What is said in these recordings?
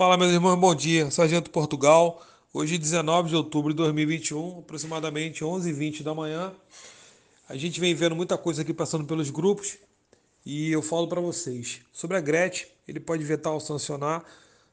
Fala, meus irmãos, bom dia. Sargento Portugal. Hoje, 19 de outubro de 2021, aproximadamente 11h20 da manhã. A gente vem vendo muita coisa aqui passando pelos grupos e eu falo para vocês sobre a Gretchen. Ele pode vetar ou sancionar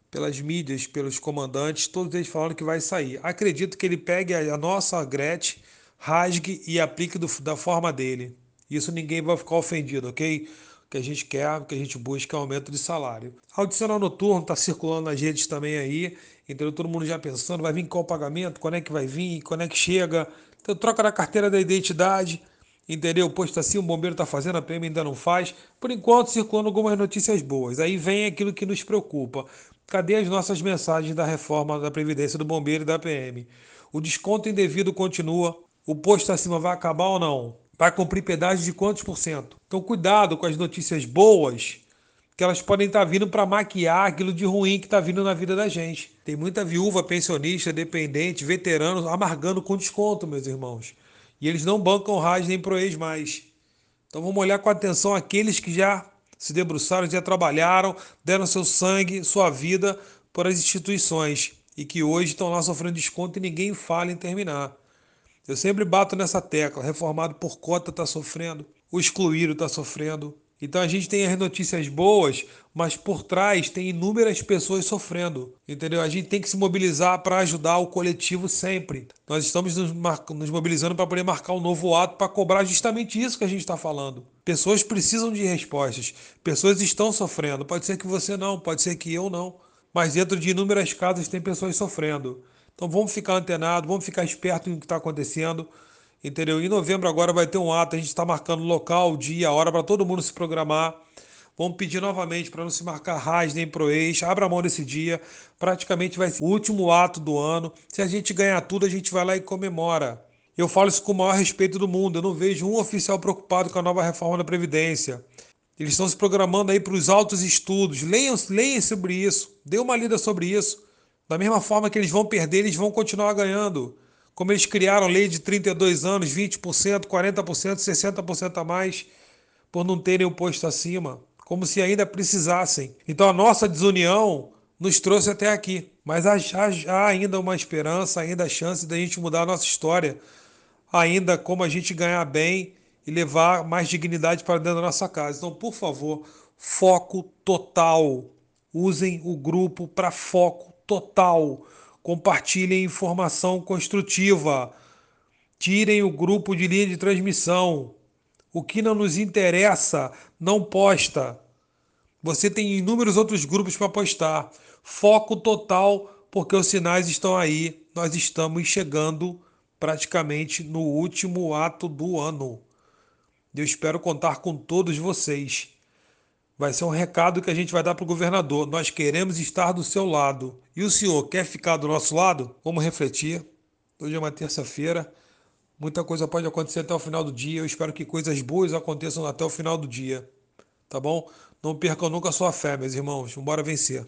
pelas mídias, pelos comandantes, todos eles falando que vai sair. Acredito que ele pegue a nossa Gretchen, rasgue e aplique do, da forma dele. Isso ninguém vai ficar ofendido, ok? Que a gente quer, que a gente busca é aumento de salário. Audicional noturno está circulando nas redes também aí, entendeu? Todo mundo já pensando, vai vir qual pagamento, quando é que vai vir, quando é que chega. Então troca da carteira da identidade, entendeu? Posto assim, o bombeiro está fazendo, a PM ainda não faz. Por enquanto, circulando algumas notícias boas. Aí vem aquilo que nos preocupa. Cadê as nossas mensagens da reforma da Previdência do Bombeiro e da PM? O desconto indevido continua. O posto acima vai acabar ou não? Vai cumprir pedágio de quantos por cento? Então, cuidado com as notícias boas, que elas podem estar vindo para maquiar aquilo de ruim que está vindo na vida da gente. Tem muita viúva, pensionista, dependente, veterano amargando com desconto, meus irmãos. E eles não bancam RAS nem ProEx mais. Então vamos olhar com atenção aqueles que já se debruçaram, já trabalharam, deram seu sangue, sua vida por as instituições e que hoje estão lá sofrendo desconto e ninguém fala em terminar. Eu sempre bato nessa tecla. Reformado por cota está sofrendo, o excluído está sofrendo. Então a gente tem as notícias boas, mas por trás tem inúmeras pessoas sofrendo, entendeu? A gente tem que se mobilizar para ajudar o coletivo sempre. Nós estamos nos, nos mobilizando para poder marcar um novo ato para cobrar justamente isso que a gente está falando. Pessoas precisam de respostas, pessoas estão sofrendo. Pode ser que você não, pode ser que eu não, mas dentro de inúmeras casas tem pessoas sofrendo. Então vamos ficar antenados, vamos ficar espertos no que está acontecendo. Entendeu? Em novembro agora vai ter um ato, a gente está marcando local, dia, hora para todo mundo se programar. Vamos pedir novamente para não se marcar RAS nem ProEx. Abra mão desse dia. Praticamente vai ser o último ato do ano. Se a gente ganhar tudo, a gente vai lá e comemora. Eu falo isso com o maior respeito do mundo. Eu não vejo um oficial preocupado com a nova reforma da Previdência. Eles estão se programando aí para os altos estudos. Leiam, leiam sobre isso. Dê uma lida sobre isso. Da mesma forma que eles vão perder, eles vão continuar ganhando. Como eles criaram lei de 32 anos, 20%, 40%, 60% a mais, por não terem o posto acima. Como se ainda precisassem. Então a nossa desunião nos trouxe até aqui. Mas há, há ainda uma esperança, ainda a chance da gente mudar a nossa história. Ainda como a gente ganhar bem e levar mais dignidade para dentro da nossa casa. Então, por favor, foco total. Usem o grupo para foco total. Compartilhem informação construtiva. Tirem o grupo de linha de transmissão. O que não nos interessa, não posta. Você tem inúmeros outros grupos para postar. Foco total, porque os sinais estão aí. Nós estamos chegando praticamente no último ato do ano. Eu espero contar com todos vocês. Vai ser um recado que a gente vai dar para o governador. Nós queremos estar do seu lado. E o senhor quer ficar do nosso lado? Vamos refletir. Hoje é uma terça-feira. Muita coisa pode acontecer até o final do dia. Eu espero que coisas boas aconteçam até o final do dia. Tá bom? Não percam nunca a sua fé, meus irmãos. Vamos vencer.